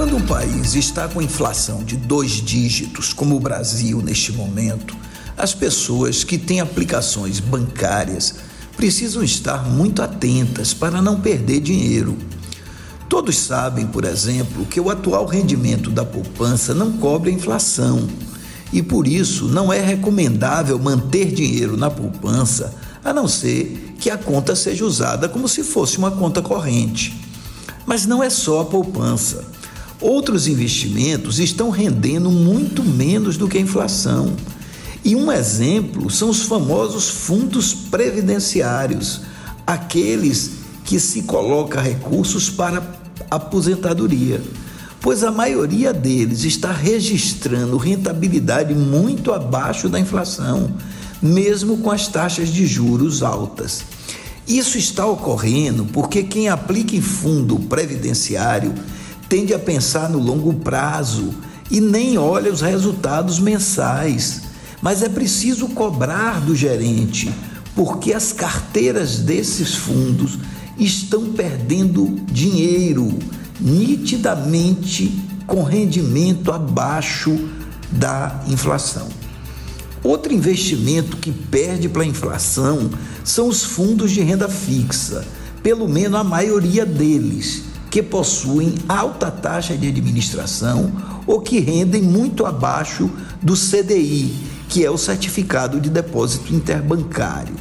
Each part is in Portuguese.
Quando um país está com inflação de dois dígitos, como o Brasil neste momento, as pessoas que têm aplicações bancárias precisam estar muito atentas para não perder dinheiro. Todos sabem, por exemplo, que o atual rendimento da poupança não cobre a inflação e por isso não é recomendável manter dinheiro na poupança a não ser que a conta seja usada como se fosse uma conta corrente. Mas não é só a poupança. Outros investimentos estão rendendo muito menos do que a inflação. E um exemplo são os famosos fundos previdenciários, aqueles que se coloca recursos para aposentadoria, pois a maioria deles está registrando rentabilidade muito abaixo da inflação, mesmo com as taxas de juros altas. Isso está ocorrendo porque quem aplica em fundo previdenciário tende a pensar no longo prazo e nem olha os resultados mensais. Mas é preciso cobrar do gerente, porque as carteiras desses fundos estão perdendo dinheiro nitidamente com rendimento abaixo da inflação. Outro investimento que perde para a inflação são os fundos de renda fixa, pelo menos a maioria deles que possuem alta taxa de administração ou que rendem muito abaixo do CDI, que é o Certificado de Depósito Interbancário.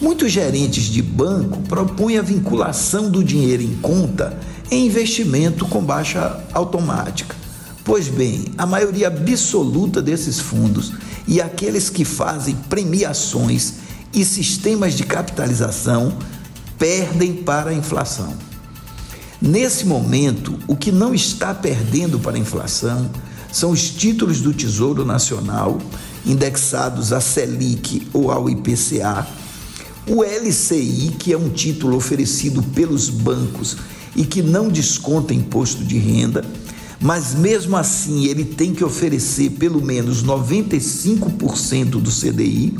Muitos gerentes de banco propõem a vinculação do dinheiro em conta em investimento com baixa automática. Pois bem, a maioria absoluta desses fundos e aqueles que fazem premiações e sistemas de capitalização perdem para a inflação. Nesse momento, o que não está perdendo para a inflação são os títulos do Tesouro Nacional indexados à Selic ou ao IPCA, o LCI, que é um título oferecido pelos bancos e que não desconta imposto de renda, mas mesmo assim ele tem que oferecer pelo menos 95% do CDI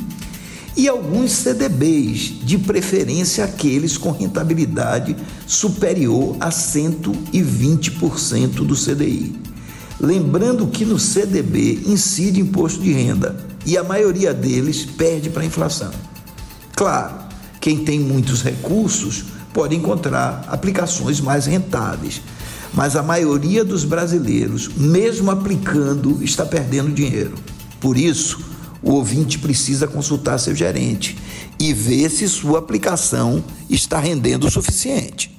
e alguns CDBs, de preferência aqueles com rentabilidade superior a 120% do CDI. Lembrando que no CDB incide imposto de renda e a maioria deles perde para a inflação. Claro, quem tem muitos recursos pode encontrar aplicações mais rentáveis, mas a maioria dos brasileiros, mesmo aplicando, está perdendo dinheiro. Por isso, o ouvinte precisa consultar seu gerente e ver se sua aplicação está rendendo o suficiente.